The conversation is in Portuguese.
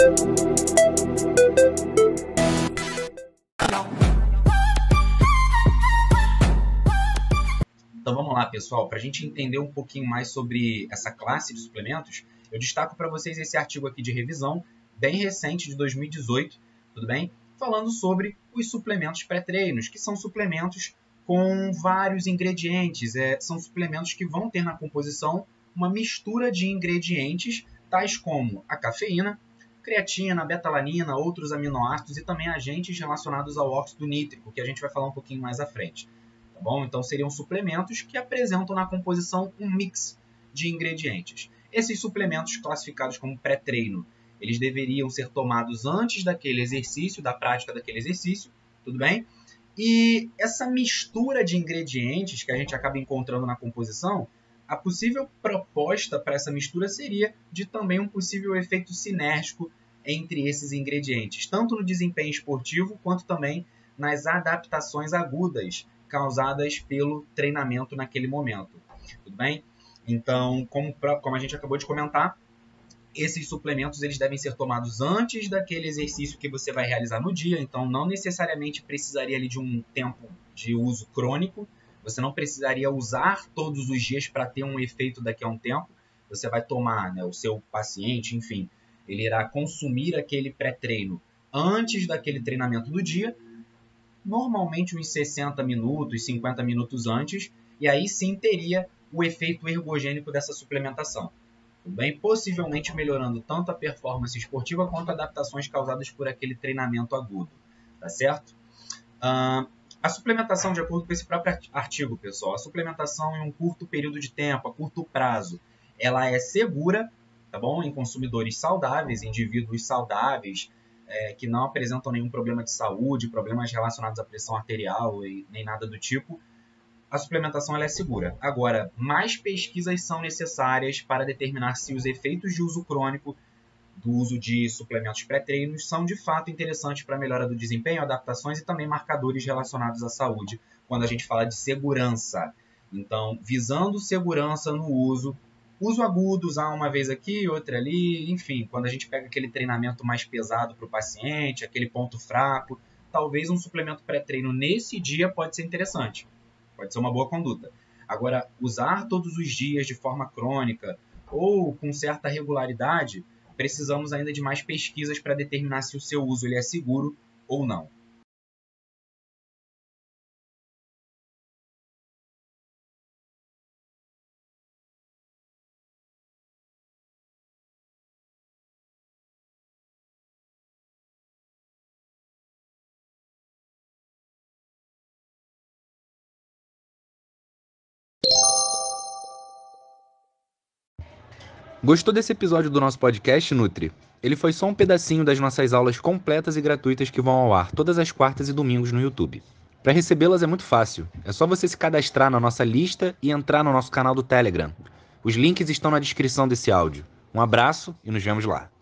Então vamos lá, pessoal. Para a gente entender um pouquinho mais sobre essa classe de suplementos, eu destaco para vocês esse artigo aqui de revisão, bem recente, de 2018, tudo bem? Falando sobre os suplementos pré-treinos, que são suplementos com vários ingredientes. É, são suplementos que vão ter na composição uma mistura de ingredientes, tais como a cafeína, creatina, betalanina, outros aminoácidos e também agentes relacionados ao óxido nítrico, que a gente vai falar um pouquinho mais à frente. Tá bom? Então seriam suplementos que apresentam na composição um mix de ingredientes. Esses suplementos classificados como pré-treino, eles deveriam ser tomados antes daquele exercício, da prática daquele exercício, tudo bem? E essa mistura de ingredientes que a gente acaba encontrando na composição, a possível proposta para essa mistura seria de também um possível efeito sinérgico entre esses ingredientes, tanto no desempenho esportivo quanto também nas adaptações agudas causadas pelo treinamento naquele momento. Tudo bem? Então, como, como a gente acabou de comentar, esses suplementos eles devem ser tomados antes daquele exercício que você vai realizar no dia, então não necessariamente precisaria ali de um tempo de uso crônico, você não precisaria usar todos os dias para ter um efeito daqui a um tempo, você vai tomar, né, o seu paciente, enfim, ele irá consumir aquele pré-treino antes daquele treinamento do dia, normalmente uns 60 minutos, 50 minutos antes, e aí sim teria o efeito ergogênico dessa suplementação bem? Possivelmente melhorando tanto a performance esportiva quanto adaptações causadas por aquele treinamento agudo, tá certo? Uh, a suplementação, de acordo com esse próprio artigo, pessoal, a suplementação em um curto período de tempo, a curto prazo, ela é segura, tá bom? Em consumidores saudáveis, indivíduos saudáveis, é, que não apresentam nenhum problema de saúde, problemas relacionados à pressão arterial e nem nada do tipo, a suplementação é segura. Agora, mais pesquisas são necessárias para determinar se os efeitos de uso crônico do uso de suplementos pré-treinos são de fato interessantes para a melhora do desempenho, adaptações e também marcadores relacionados à saúde, quando a gente fala de segurança. Então, visando segurança no uso, uso agudo, usar uma vez aqui, outra ali, enfim, quando a gente pega aquele treinamento mais pesado para o paciente, aquele ponto fraco, talvez um suplemento pré-treino nesse dia pode ser interessante. Pode ser uma boa conduta. Agora, usar todos os dias de forma crônica ou com certa regularidade, precisamos ainda de mais pesquisas para determinar se o seu uso ele é seguro ou não. Gostou desse episódio do nosso podcast, Nutri? Ele foi só um pedacinho das nossas aulas completas e gratuitas que vão ao ar todas as quartas e domingos no YouTube. Para recebê-las é muito fácil. É só você se cadastrar na nossa lista e entrar no nosso canal do Telegram. Os links estão na descrição desse áudio. Um abraço e nos vemos lá.